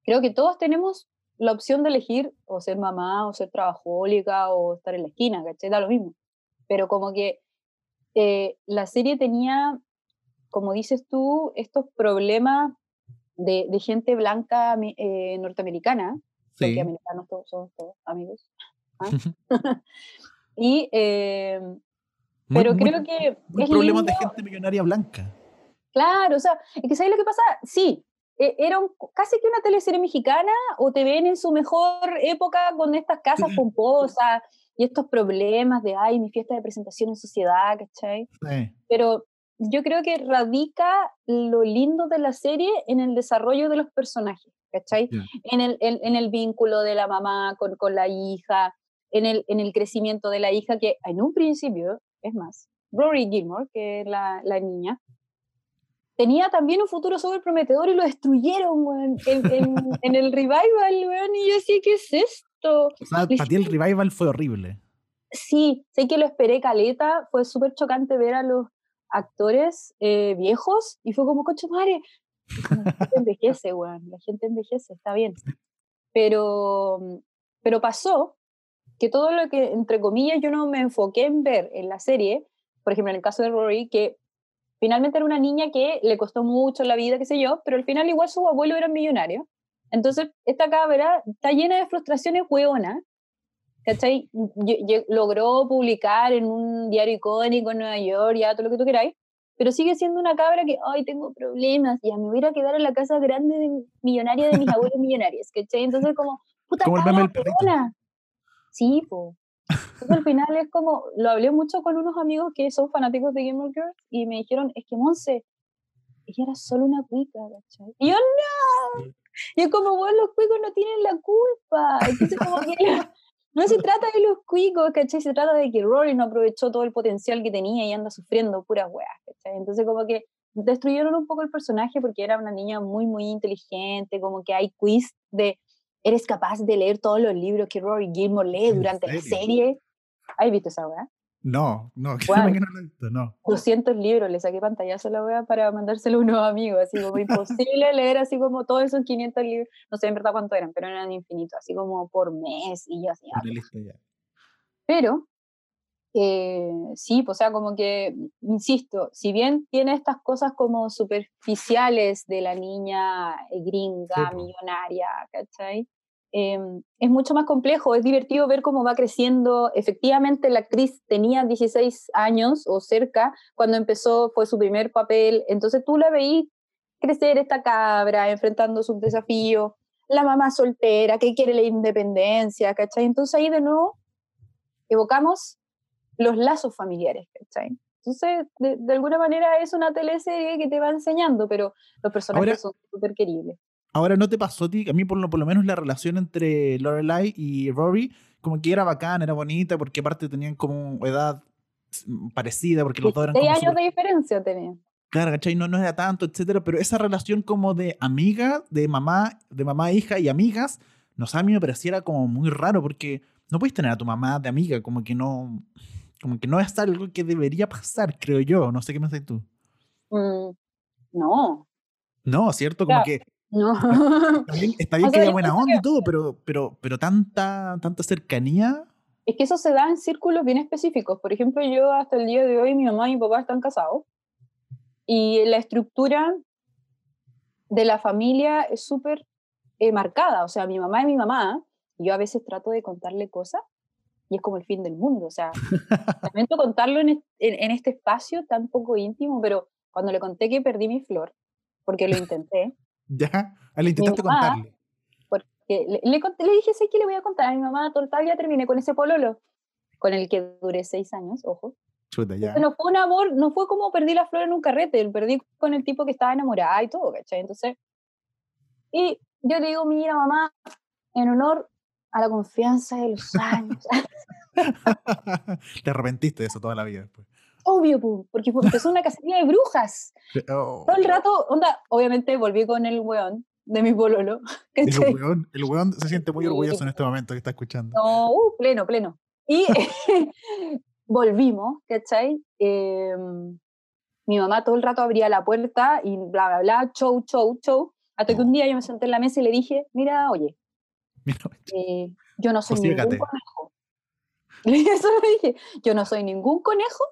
creo que todos tenemos la opción de elegir o ser mamá, o ser trabajólica, o estar en la esquina, ¿cachai? Da lo mismo. Pero como que eh, la serie tenía, como dices tú, estos problemas de, de gente blanca eh, norteamericana, sí. porque americanos todos son todos amigos. (laughs) ¿ah? (laughs) y, eh, pero creo que... es problemas de gente millonaria blanca. Claro, o sea, es que ¿sabes lo que pasa? Sí, e, era casi que una teleserie mexicana o te ven en su mejor época con estas casas pomposas y estos problemas de, ay, mi fiesta de presentación en sociedad, ¿cachai? Sí. Pero yo creo que radica lo lindo de la serie en el desarrollo de los personajes, ¿cachai? En, el, en, el vínculo de la mamá con, con la hija, en el, en el crecimiento de la hija, que en un principio, es más, Rory Gilmore, que es la, la niña, tenía también un futuro súper prometedor y lo destruyeron, weón, en, (laughs) en, el revival, weón, y yo decía, ¿qué es esto? O sea, para ti el revival fue horrible. Sí, sé que lo esperé caleta, fue súper chocante ver a los actores eh, viejos y fue como, coche madre, la gente envejece, weón, la gente envejece, está bien. Pero, pero pasó que todo lo que, entre comillas, yo no me enfoqué en ver en la serie, por ejemplo, en el caso de Rory, que finalmente era una niña que le costó mucho la vida, qué sé yo, pero al final igual su abuelo era millonario. Entonces, esta cabra está llena de frustraciones hueonas, ¿cachai? logró publicar en un diario icónico en Nueva York, ya todo lo que tú queráis, pero sigue siendo una cabra que, ay, tengo problemas, ya me voy a quedar en la casa grande de millonaria de mis abuelos millonarios, ¿cachai? Entonces, como, puta cabra, Sí, pues. Entonces al final es como, lo hablé mucho con unos amigos que son fanáticos de Game of Thrones y me dijeron, es que Monse, ella era solo una cuica, ¿cachai? Y yo, no. Y es como, bueno, los cuicos no tienen la culpa. Entonces como que (laughs) no se trata de los cuicos, ¿cachai? Se trata de que Rory no aprovechó todo el potencial que tenía y anda sufriendo puras weas, ¿cachai? Entonces como que destruyeron un poco el personaje porque era una niña muy, muy inteligente, como que hay quiz de eres capaz de leer todos los libros que Rory Gilmore lee durante la serie. ¿Has visto esa weá? No, no, bueno, (laughs) que no lo he visto, no. 200 libros, le saqué pantallazo a la weá para mandárselo a unos amigos, así como imposible (laughs) leer así como todos esos 500 libros, no sé en verdad cuánto eran, pero eran infinitos, así como por mes y yo así. Ah, ya. Pero, eh, sí, pues, o sea, como que, insisto, si bien tiene estas cosas como superficiales de la niña eh, gringa, millonaria, ¿cachai? Em, es mucho más complejo, es divertido ver cómo va creciendo. Efectivamente, la actriz tenía 16 años o cerca cuando empezó, fue su primer papel, entonces tú la veís crecer esta cabra, enfrentando sus desafíos, la mamá soltera que quiere la independencia, ¿cachai? Entonces ahí de nuevo evocamos los lazos familiares, ¿cachai? Entonces, de, alguna manera es una teleserie que te va enseñando, pero los personajes son súper queribles. Ahora, ¿no te pasó a ti? A mí, por lo, por lo menos, la relación entre Lorelai y Rory, como que era bacán, era bonita, porque aparte tenían como edad parecida, porque los dos eran. Seis años de diferencia tenían. Claro, ¿cachai? No, no era tanto, etcétera, pero esa relación como de amiga, de mamá, de mamá, hija y amigas, no sé, a mí me pareciera como muy raro, porque no puedes tener a tu mamá de amiga, como que no. Como que no es algo que debería pasar, creo yo. No sé qué me haces tú. Mm, no. No, ¿cierto? Como que no. Está bien, que haya buena onda y todo, pero, pero, pero tanta, tanta cercanía. Es que eso se da en círculos bien específicos. Por ejemplo, yo hasta el día de hoy, mi mamá y mi papá están casados. Y la estructura de la familia es súper eh, marcada. O sea, mi mamá es mi mamá. Y yo a veces trato de contarle cosas y es como el fin del mundo. O sea, (laughs) lamento contarlo en, en, este espacio tan poco íntimo, pero cuando le conté que perdí mi flor, porque lo intenté, ya, le intentaste contarle. Porque le, le, le, dije, sé que le voy a contar a mi mamá, total, ya terminé con ese pololo, con el que duré seis años, ojo. Chuta, ya. no fue un amor, no fue como perdí la flor en un carrete, perdí con el tipo que estaba enamorada y todo, ¿cachai? Entonces, y yo le digo, mira, mamá, en honor a la confianza de los años. (laughs) Te arrepentiste de eso toda la vida después obvio, porque empezó una cacería de brujas. Oh. Todo el rato, onda, obviamente volví con el weón de mi pololo. (laughs) El weón, el weón se siente muy orgulloso en este momento que está escuchando. No, uh, pleno, pleno. Y (laughs) volvimos, ¿cachai? em, mi mamá todo el rato abría la puerta y bla, bla, bla, show, show, show, hasta que un día yo me senté en la mesa y le dije, mira, oye, eh, yo no soy ningún conejo. (laughs) Eso le dije, yo no soy ningún conejo,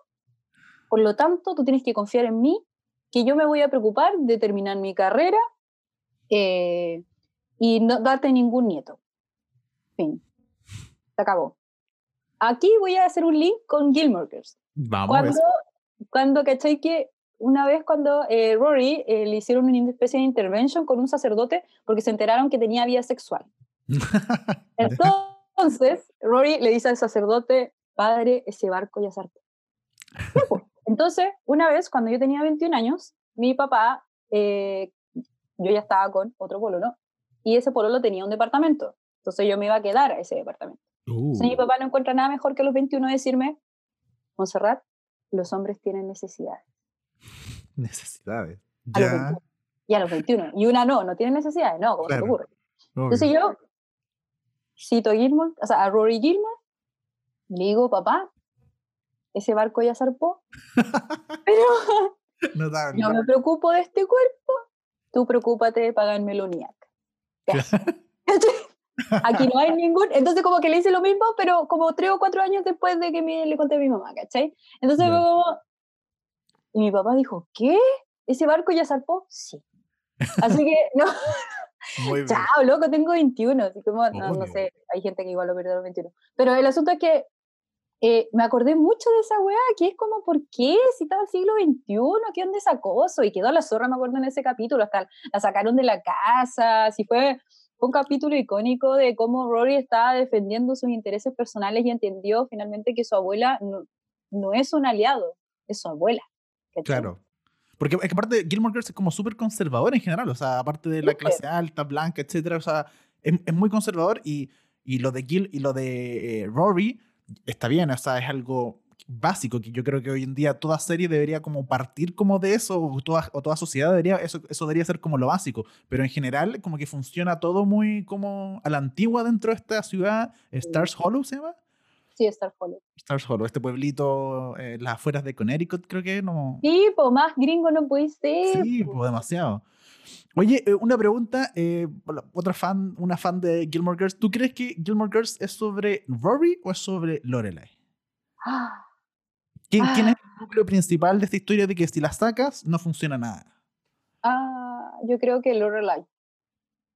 por lo tanto tú tienes que confiar en mí, que yo me voy a preocupar de terminar mi carrera eh, y no darte ningún nieto. Fin. Se acabó. Aquí voy a hacer un link con Gilmore Girls. Vamos. Cuando, cuando ¿cachai? Que una vez cuando eh, Rory eh, le hicieron una especie de intervention con un sacerdote porque se enteraron que tenía vida sexual. (laughs) Entonces, Rory le dice al sacerdote, padre, ese barco ya zarpó. Pues. Entonces, una vez, cuando yo tenía 21 años, mi papá, eh, yo ya estaba con otro pololo, y ese pololo tenía un departamento. Entonces yo me iba a quedar a ese departamento. mi Uh, papá no encuentra nada mejor que a los 21 decirme, Montserrat, los hombres tienen necesidades. (laughs) necesidades. A los Ya. 21. Y a los 21. Y una no, no tiene necesidades, no, ¿cómo se te Claro. ocurre? obvio. Entonces yo cito a Gilmore, o sea, a Rory Gilmore, le digo, papá, ese barco ya zarpó, (laughs) pero Notable. (laughs) no me preocupo de este cuerpo, tú preocúpate de pagarme el UNIAC. (laughs) Aquí no hay ningún, entonces como que le hice lo mismo, pero como tres o cuatro años después de que me, le conté a mi mamá, ¿cachai? Entonces fue como, y mi papá dijo, ¿qué? ¿Ese barco ya zarpó? Sí. Así que, no, Muy bien. Chao, loco, tengo 21, así como, no, no sé, hay gente que igual lo perdió a los 21. Pero el asunto es que eh, me acordé mucho de esa weá, que es como, ¿por qué? Si estaba el siglo XXI, ¿qué onda ese acoso? Y quedó la zorra, me acuerdo en ese capítulo, hasta la sacaron de la casa, así fue, un capítulo icónico de cómo Rory estaba defendiendo sus intereses personales y entendió finalmente que su abuela no, no es un aliado, es su abuela. Claro. Porque es que aparte Gilmore Girls es como súper conservador en general, o sea, aparte de la Súper. clase alta, blanca, etcétera, o sea, es, es muy conservador y, y lo de Gil y lo de eh, Rory está bien, o sea, es algo básico que yo creo que hoy en día toda serie debería como partir como de eso o toda, o toda sociedad debería eso, eso debería ser como lo básico pero en general como que funciona todo muy como a la antigua dentro de esta ciudad Stars Hollow se llama Sí, Star Hollow. Stars Hollow este pueblito en las afueras de Connecticut creo que no Sí, pues más gringo no puede ser. Sí, pues demasiado. Oye, eh, una pregunta, eh, otra fan, una fan de Gilmore Girls. ¿Tú crees que Gilmore Girls es sobre Rory o es sobre Lorelai? Ah, ¿Quién, quién es Ah. el núcleo principal de esta historia de que si la sacas no funciona nada? ah, yo creo que Lorelai.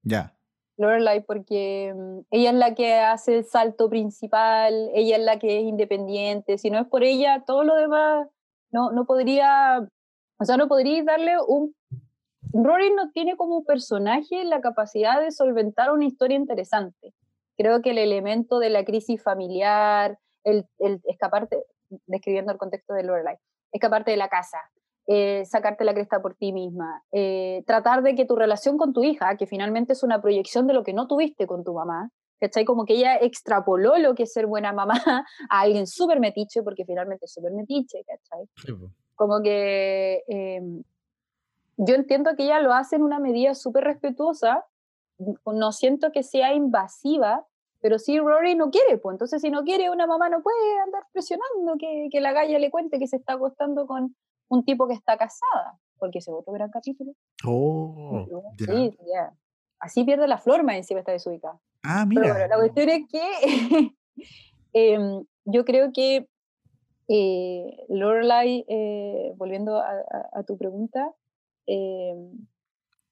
Ya. Lorelai porque mm, ella es la que hace el salto principal, ella es la que es independiente, si no es por ella, todo lo demás no, no podría, o sea, no podría darle un... Rory no tiene como personaje la capacidad de solventar una historia interesante. Creo que el elemento de la crisis familiar, el, el escaparte, describiendo el contexto de Lorelai, escaparte de la casa, eh, sacarte la cresta por ti misma, eh, tratar de que tu relación con tu hija, que finalmente es una proyección de lo que no tuviste con tu mamá, ¿cachai? Como que ella extrapoló lo que es ser buena mamá (laughs) a alguien súper metiche, porque finalmente es súper metiche, ¿cachai? Como que eh, yo entiendo que ella lo hace en una medida súper respetuosa, no siento que sea invasiva, pero sí Rory no quiere, pues entonces si no quiere, una mamá no puede andar presionando que, que la galla le cuente que se está acostando con un tipo que está casada, porque ese otro gran capítulo. Oh. Sí, ya. Así pierde la flor más encima está desubicada. Ah, Pero mira. bueno, la cuestión es que (laughs) em, yo creo que eh, Lorelai, eh, volviendo a, a- a tu pregunta, em,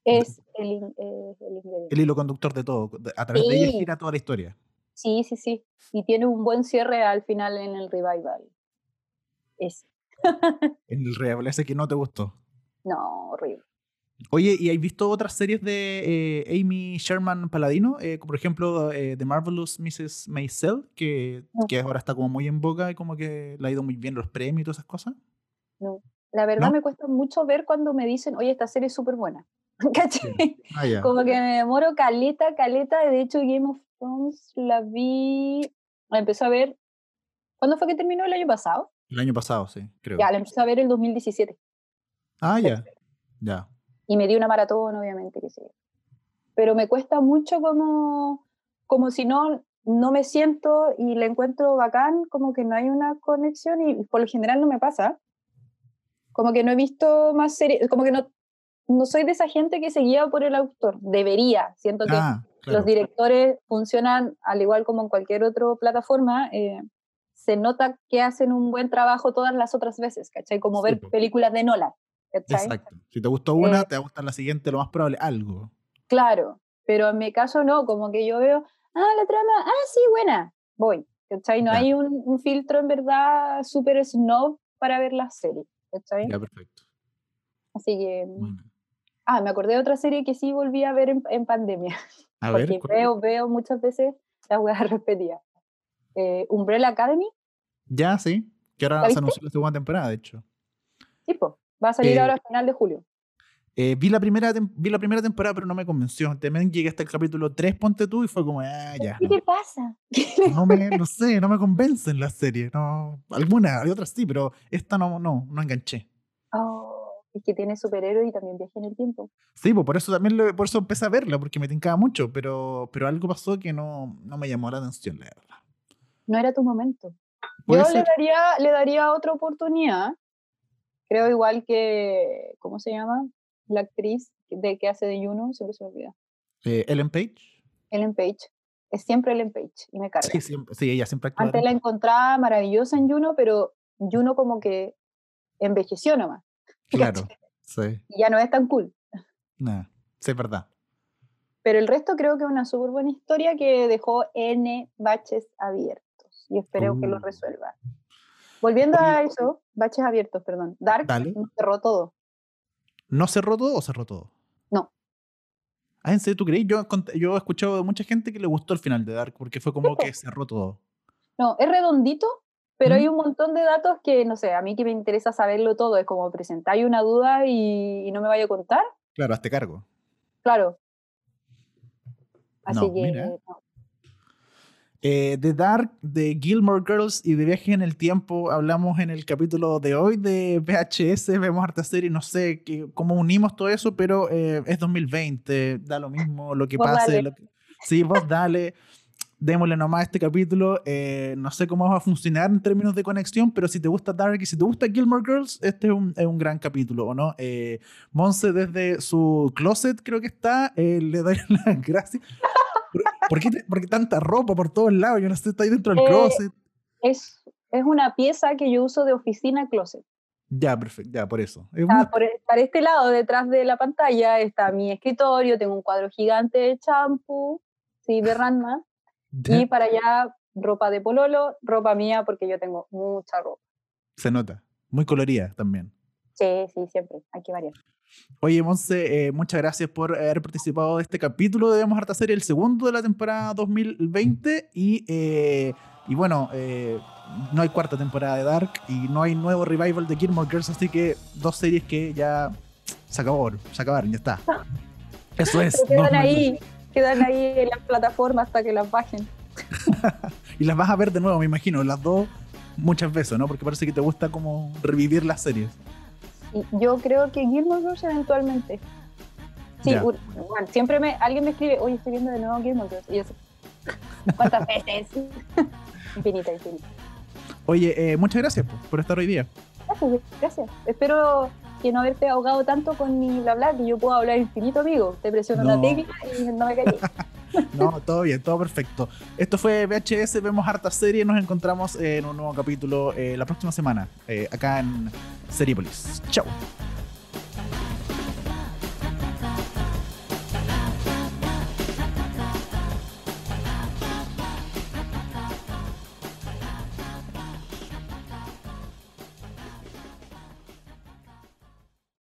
es el, el ingrediente. El hilo conductor de todo. A través de ella gira toda la historia. Sí, sí, sí. Y tiene un buen cierre al final en el revival. Es, (laughs) En el real, ese que no te gustó. no, horrible. Oye, ¿y has visto otras series de eh, Amy Sherman Paladino? Eh, por ejemplo, eh, The Marvelous Mrs. Maisel, que, No. que ahora está como muy en boga y como que le ha ido muy bien los premios y todas esas cosas. No. La verdad ¿No? me cuesta mucho ver cuando me dicen, oye, esta serie es súper buena. (laughs) Ah. Como que me demoro caleta, caleta. De hecho, Game of Thrones la vi, la empecé a ver. ¿Cuándo fue que terminó el año pasado? El año pasado, sí, creo. Ya, la empecé a ver el 2017. Ah, ya. Ya. Y me di una maratón, obviamente, que sí. Pero me cuesta mucho como, como si no, no me siento y la encuentro bacán, como que no hay una conexión y por lo general no me pasa. Como que no he visto más series, como que no, no soy de esa gente que se guía por el autor. Debería. Siento que Ah, claro. los directores funcionan al igual como en cualquier otra plataforma. eh, se nota que hacen un buen trabajo todas las otras veces, ¿cachai? Como Sí, ver po. películas de Nolan, ¿cachai? Exacto. Si te gustó una, Eh, te va a gustar la siguiente, lo más probable, algo. Claro, pero en mi caso no, como que yo veo, ah, la trama, ah, sí, buena, voy, ¿cachai? No Ya. hay un, un filtro en verdad súper snob para ver la serie, ¿cachai? Ya, perfecto. Así que, mm, Bueno. ah, me acordé de otra serie que sí volví a ver en, en pandemia, (laughs) A ver, porque ¿cuál- veo, veo muchas veces las weas (laughs) repetidas. Eh, Umbrella Academy, ya, sí. Que ahora ¿La se anunció la segunda temporada, de hecho. tipo, va a salir Eh, ahora a final de julio. Eh, vi, la primera vi la primera temporada, pero no me convenció. También llegué hasta el capítulo 3, ponte tú, y fue como, ah, ya. ¿Qué No, te pasa? (laughs) no me, no sé, no me convencen las series. No, algunas, hay otras sí, pero esta no, no, no enganché. Oh, es que tiene superhéroes y también viaje en el tiempo. Sí, pues por eso también lo- por eso empecé a verla, porque me tincaba mucho, pero, pero algo pasó que no, no me llamó la atención, la verdad. No era tu momento. Yo le daría, le daría otra oportunidad. Creo igual que, ¿cómo se llama? La actriz de que hace de Juno, siempre se me olvida. Eh, Ellen Page. Ellen Page. Es siempre Ellen Page y me carga. Sí, siempre- sí, ella siempre actúa. Antes la encontraba maravillosa en Juno, pero Juno como que envejeció nomás. (laughs) Claro, sí, Y ya no es tan cool. nada, sí, es verdad. Pero el resto creo que es una súper buena historia que dejó N baches abiertos. Y espero que lo Uh. resuelva. Volviendo a eso, baches abiertos, perdón. Dark Dale. no cerró todo. ¿No cerró todo o cerró todo? No. Ah, ¿en serio tú crees? Yo, yo he escuchado de mucha gente que le gustó el final de Dark porque fue como que cerró todo. No, es redondito, pero hay un montón de datos que, no sé, a mí que me interesa saberlo todo, es como presentáis una duda y, y no me vaya a contar, Claro, hazte cargo. claro. Así No, que, mira. no. Eh, de Dark, de Gilmore Girls y de Viaje en el Tiempo hablamos en el capítulo de hoy de VHS, vemos harta serie, no sé qué- cómo unimos todo eso, pero eh, es 2020, da lo mismo lo que Vos pase. lo que- sí, vos dale, (laughs) démosle nomás a este capítulo, eh, no sé cómo va a funcionar en términos de conexión, pero si te gusta Dark y si te gusta Gilmore Girls, este es un, es un gran capítulo, ¿o no? Eh, Monse desde su closet creo que está, eh, le doy (laughs) las gracias. ¿Por, qué, te- por qué tanta ropa por todos lados? Yo no sé, está ahí dentro del Eh, closet. Es, es una pieza que yo uso de oficina closet. Ya, perfecto, ya, por eso. Es Ah, una- por, e- para este lado, detrás de la pantalla, está mi escritorio, tengo un cuadro gigante de champú, sí, de (laughs) Ranma, y para allá ropa de pololo, ropa mía, porque yo tengo mucha ropa. se nota. Muy colorida también. Sí, sí, siempre, hay que variar. Oye, Monse, eh, muchas gracias por haber participado de este capítulo de Debemos Harta Serie, el segundo de la temporada 2020. Y, eh, y bueno, eh, no hay cuarta temporada de Dark y no hay nuevo revival de Gilmore Girls, así que dos series que ya se acabaron, se acabaron, ya está. (laughs) Eso es. Pero quedan ahí, quedan ahí en las plataformas hasta que las bajen. (laughs) Y las vas a ver de nuevo, me imagino, las dos muchas veces, ¿no? Porque parece que te gusta como revivir las series. Y yo creo que Gilmore Girls eventualmente. Sí, un- bueno, siempre me, alguien me escribe, oye, estoy viendo de nuevo Gilmore Girls. Y yo, ¿cuántas (laughs) veces? (laughs) infinita, infinita. Oye, eh, muchas gracias po, por estar hoy día. Gracias, gracias. Espero que no haberte ahogado tanto con mi bla bla, que yo puedo hablar infinito, amigo. Te presiono No. una tecla y no me callé. (laughs) No, todo bien, todo perfecto. Esto fue VHS, vemos harta serie. Nos encontramos en un nuevo capítulo eh, la próxima semana, eh, acá en Seriepolis. Chao.